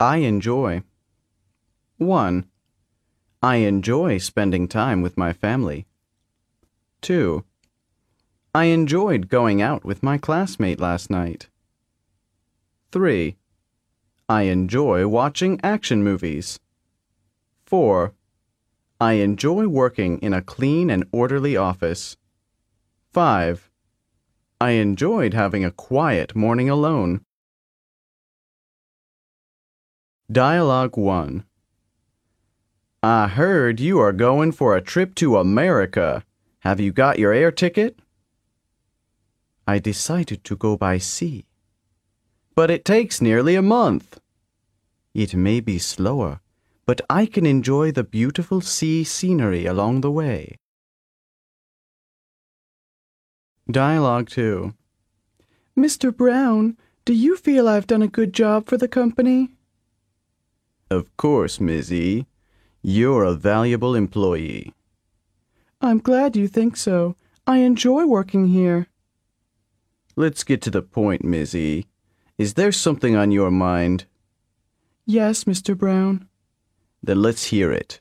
I enjoy. 1. I enjoy spending time with my family. 2. I enjoyed going out with my classmate last night. 3. I enjoy watching action movies. 4. I enjoy working in a clean and orderly office. 5. I enjoyed having a quiet morning alone. Dialogue 1 I heard you are going for a trip to America. Have you got your air ticket? I decided to go by sea. But it takes nearly a month. It may be slower, but I can enjoy the beautiful sea scenery along the way. Dialogue 2 Mr. Brown, do you feel I've done a good job for the company? Of course, Miss E. You're a valuable employee. I'm glad you think so. I enjoy working here. Let's get to the point, Miss E. Is there something on your mind? Yes, Mr. Brown. Then let's hear it.